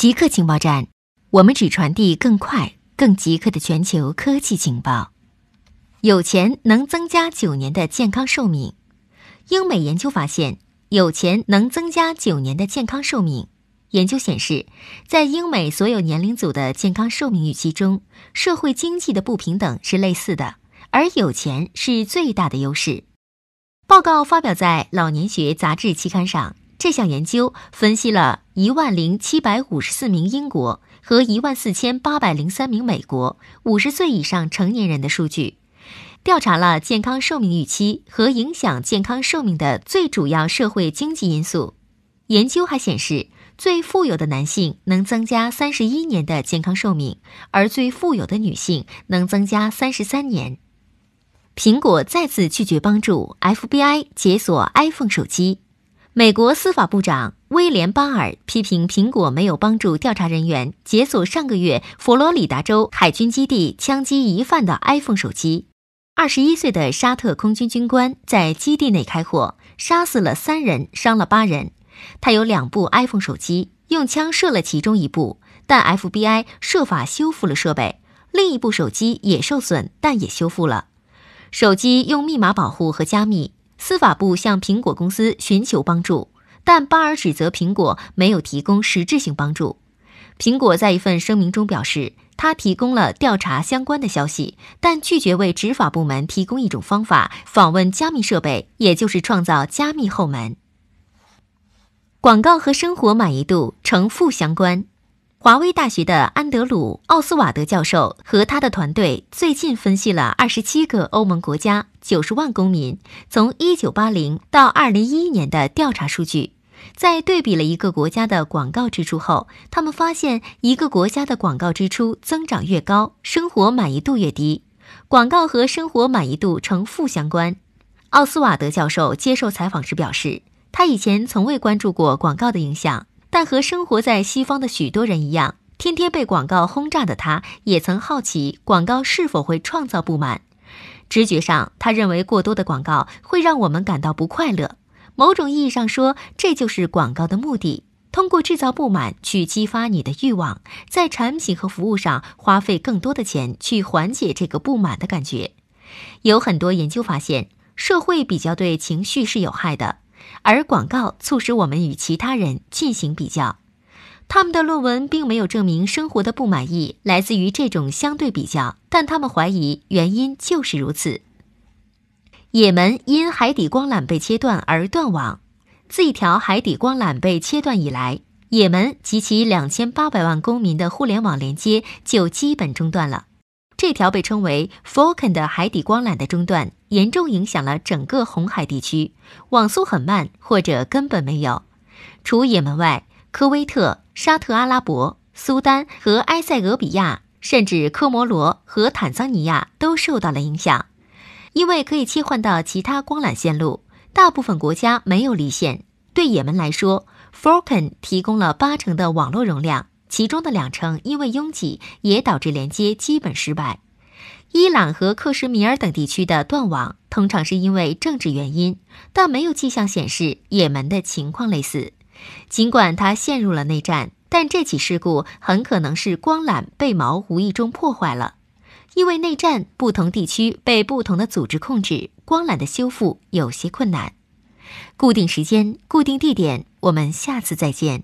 极客情报站，我们只传递更快、更极客的全球科技情报。有钱能增加九年的健康寿命。英美研究发现，有钱能增加九年的健康寿命。研究显示，在英美所有年龄组的健康寿命预期中，社会经济的不平等是类似的，而有钱是最大的优势。报告发表在《老年学杂志》期刊上。这项研究分析了一万零七百五十四名英国和一万四千八百零三名美国五十岁以上成年人的数据，调查了健康寿命预期和影响健康寿命的最主要社会经济因素。研究还显示，最富有的男性能增加三十一年的健康寿命，而最富有的女性能增加三十三年。苹果再次拒绝帮助 FBI 解锁 iPhone 手机。美国司法部长威廉巴尔批评苹果没有帮助调查人员解锁上个月佛罗里达州海军基地枪击疑犯的 iPhone 手机。二十一岁的沙特空军军官在基地内开火，杀死了三人，伤了八人。他有两部 iPhone 手机，用枪射了其中一部，但 FBI 设法修复了设备。另一部手机也受损，但也修复了。手机用密码保护和加密。司法部向苹果公司寻求帮助，但巴尔指责苹果没有提供实质性帮助。苹果在一份声明中表示，他提供了调查相关的消息，但拒绝为执法部门提供一种方法访问加密设备，也就是创造加密后门。广告和生活满意度呈负相关。华威大学的安德鲁·奥斯瓦德教授和他的团队最近分析了二十七个欧盟国家九十万公民从一九八零到二零一一年的调查数据，在对比了一个国家的广告支出后，他们发现一个国家的广告支出增长越高，生活满意度越低。广告和生活满意度呈负相关。奥斯瓦德教授接受采访时表示，他以前从未关注过广告的影响。但和生活在西方的许多人一样，天天被广告轰炸的他，也曾好奇广告是否会创造不满。直觉上，他认为过多的广告会让我们感到不快乐。某种意义上说，这就是广告的目的：通过制造不满去激发你的欲望，在产品和服务上花费更多的钱去缓解这个不满的感觉。有很多研究发现，社会比较对情绪是有害的。而广告促使我们与其他人进行比较，他们的论文并没有证明生活的不满意来自于这种相对比较，但他们怀疑原因就是如此。也门因海底光缆被切断而断网，自一条海底光缆被切断以来，也门及其两千八百万公民的互联网连接就基本中断了。这条被称为 Falcon 的海底光缆的中断，严重影响了整个红海地区，网速很慢或者根本没有。除也门外，科威特、沙特阿拉伯、苏丹和埃塞俄比亚，甚至科摩罗和坦桑尼亚都受到了影响，因为可以切换到其他光缆线路。大部分国家没有离线。对也门来说，Falcon 提供了八成的网络容量。其中的两成因为拥挤，也导致连接基本失败。伊朗和克什米尔等地区的断网通常是因为政治原因，但没有迹象显示也门的情况类似。尽管它陷入了内战，但这起事故很可能是光缆被锚无意中破坏了。因为内战，不同地区被不同的组织控制，光缆的修复有些困难。固定时间，固定地点，我们下次再见。